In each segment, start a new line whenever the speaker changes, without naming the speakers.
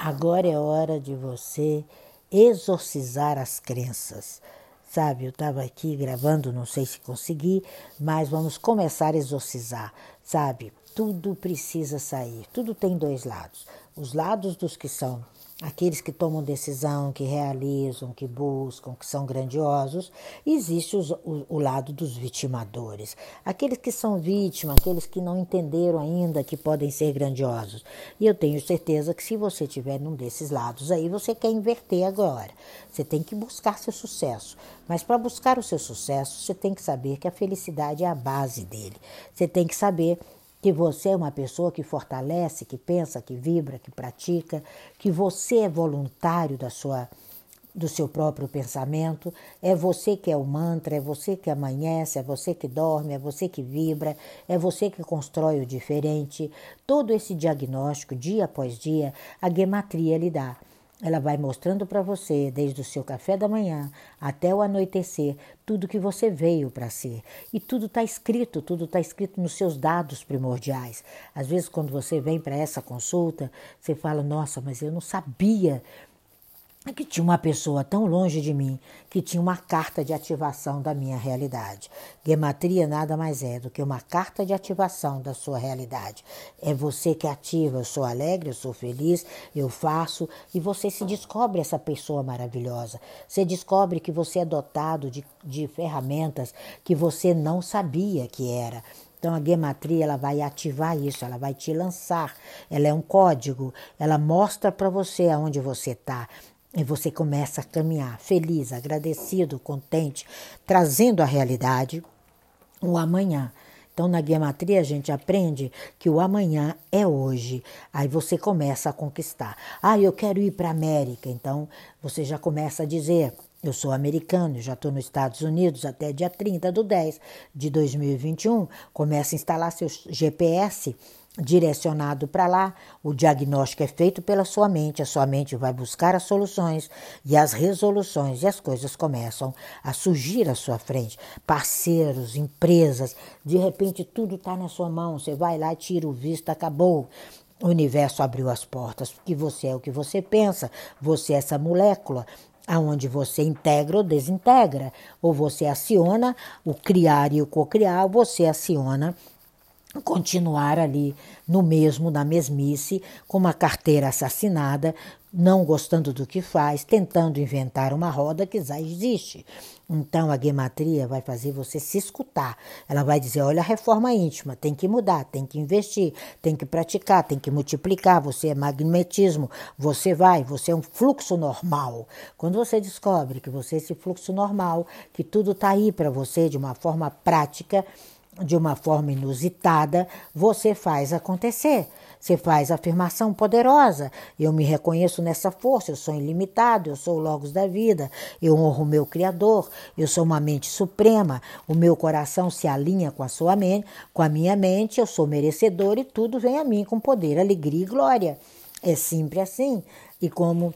Agora é hora de você exorcizar as crenças. Sabe, eu estava aqui gravando, não sei se consegui, mas vamos começar a exorcizar. Sabe, tudo precisa sair, tudo tem dois lados. Os lados dos que são aqueles que tomam decisão, que realizam, que buscam, que são grandiosos, existe os, o, o, lado dos vitimadores, aqueles que são vítimas, aqueles que não entenderam ainda que podem ser grandiosos. E eu tenho certeza que se você estiver num desses lados aí, você quer inverter agora. Você tem que buscar seu sucesso. Mas para buscar o seu sucesso, você tem que saber que a felicidade é a base dele. Você tem que saber que você é uma pessoa que fortalece, que pensa, que vibra, que pratica, que você é voluntário da sua do seu próprio pensamento, é você que é o mantra, é você que amanhece, é você que dorme, é você que vibra, é você que constrói o diferente. Todo esse diagnóstico, dia após dia, a gematria lhe dá. Ela vai mostrando para você, desde o seu café da manhã até o anoitecer, tudo que você veio para ser. E tudo está escrito, tudo está escrito nos seus dados primordiais. Às vezes, quando você vem para essa consulta, você fala: Nossa, mas eu não sabia que tinha uma pessoa tão longe de mim que tinha uma carta de ativação da minha realidade. Gematria nada mais é do que uma carta de ativação da sua realidade. É você que ativa, eu sou alegre, eu sou feliz, eu faço, e você se descobre essa pessoa maravilhosa. Você descobre que você é dotado de, de ferramentas que você não sabia que era. Então a gematria ela vai ativar isso, ela vai te lançar. Ela é um código, ela mostra para você aonde você está. E você começa a caminhar feliz, agradecido, contente, trazendo a realidade o amanhã. Então, na guiamatria, a gente aprende que o amanhã é hoje. Aí você começa a conquistar. Ah, eu quero ir para a América. Então, você já começa a dizer: eu sou americano, já estou nos Estados Unidos até dia 30 do 10 de 2021. Começa a instalar seu GPS direcionado para lá, o diagnóstico é feito pela sua mente, a sua mente vai buscar as soluções e as resoluções, e as coisas começam a surgir à sua frente. Parceiros, empresas, de repente tudo está na sua mão, você vai lá, tira o visto, acabou. O universo abriu as portas, porque você é o que você pensa, você é essa molécula, aonde você integra ou desintegra, ou você aciona o criar e o cocriar, ou você aciona continuar ali no mesmo, na mesmice, com uma carteira assassinada, não gostando do que faz, tentando inventar uma roda que já existe. Então a gematria vai fazer você se escutar. Ela vai dizer: olha a reforma íntima, tem que mudar, tem que investir, tem que praticar, tem que multiplicar. Você é magnetismo, você vai, você é um fluxo normal. Quando você descobre que você é esse fluxo normal, que tudo está aí para você de uma forma prática, de uma forma inusitada, você faz acontecer. Você faz afirmação poderosa. Eu me reconheço nessa força, eu sou ilimitado, eu sou o Logos da vida, eu honro o meu Criador, eu sou uma mente suprema, o meu coração se alinha com a sua mente, com a minha mente, eu sou merecedor e tudo vem a mim com poder, alegria e glória. É sempre assim. E como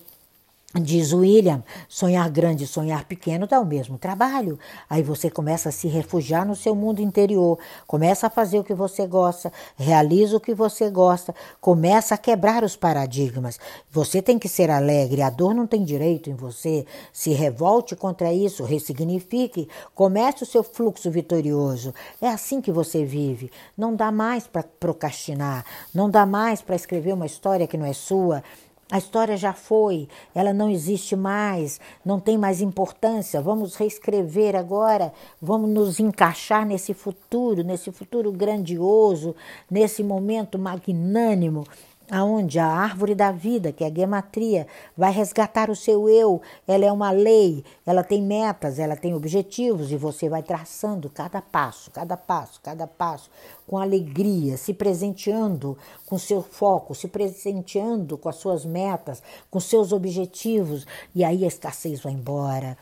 Diz William, sonhar grande e sonhar pequeno dá o mesmo trabalho. Aí você começa a se refugiar no seu mundo interior, começa a fazer o que você gosta, realiza o que você gosta, começa a quebrar os paradigmas. Você tem que ser alegre, a dor não tem direito em você. Se revolte contra isso, ressignifique, comece o seu fluxo vitorioso. É assim que você vive. Não dá mais para procrastinar, não dá mais para escrever uma história que não é sua. A história já foi, ela não existe mais, não tem mais importância. Vamos reescrever agora, vamos nos encaixar nesse futuro, nesse futuro grandioso, nesse momento magnânimo aonde a árvore da vida, que é a gematria, vai resgatar o seu eu. Ela é uma lei, ela tem metas, ela tem objetivos e você vai traçando cada passo, cada passo, cada passo com alegria, se presenteando com seu foco, se presenteando com as suas metas, com seus objetivos, e aí a escassez vai embora.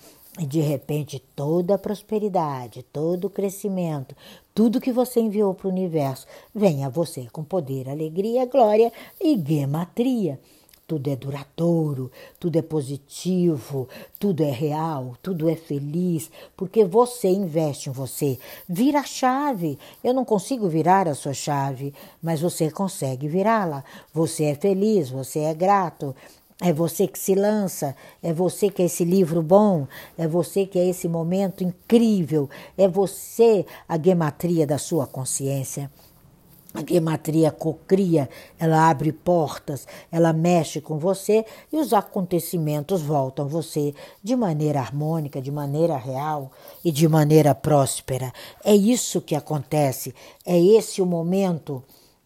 De repente toda a prosperidade, todo o crescimento, tudo que você enviou para o universo vem a você com poder, alegria, glória e gematria. tudo é duradouro, tudo é positivo, tudo é real, tudo é feliz, porque você investe em você. Vira a chave. Eu não consigo virar a sua chave, mas você consegue virá-la. Você é feliz, você é grato. É você que se lança, é você que é esse livro bom, é você que é esse momento incrível, é você a gematria da sua consciência. A gematria cocria, ela abre portas, ela mexe com você e os acontecimentos voltam você de maneira harmônica, de maneira real e de maneira próspera. É isso que acontece, é esse o momento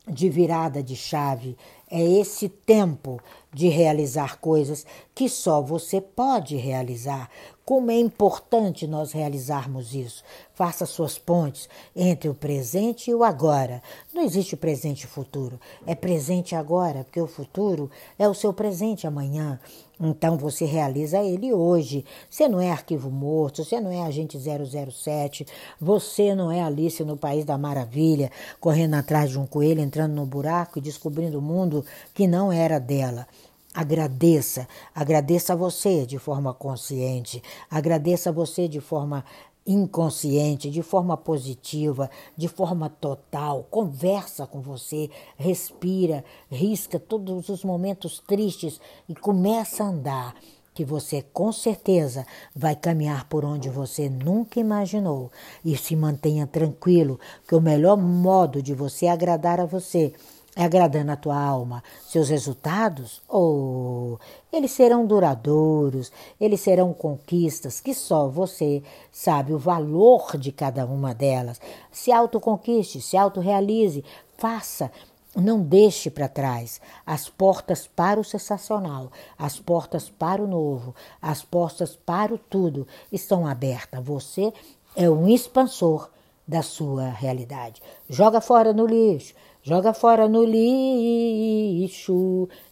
de virada de chave, é esse tempo de realizar coisas que só você pode realizar. Como é importante nós realizarmos isso. Faça suas pontes entre o presente e o agora. Não existe presente e futuro. É presente agora, porque o futuro é o seu presente amanhã. Então você realiza ele hoje. Você não é arquivo morto, você não é agente 007, você não é Alice no País da Maravilha, correndo atrás de um coelho, entrando no buraco e descobrindo o mundo que não era dela. Agradeça, agradeça a você de forma consciente, agradeça a você de forma inconsciente, de forma positiva, de forma total. Conversa com você, respira, risca todos os momentos tristes e começa a andar. Que você com certeza vai caminhar por onde você nunca imaginou. E se mantenha tranquilo, que o melhor modo de você agradar a você agradando a tua alma, seus resultados, oh, eles serão duradouros, eles serão conquistas que só você sabe o valor de cada uma delas. Se autoconquiste, se autorrealize, faça. Não deixe para trás as portas para o sensacional, as portas para o novo, as portas para o tudo estão abertas. Você é um expansor da sua realidade. Joga fora no lixo, joga fora no lixo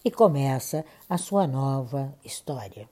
e começa a sua nova história.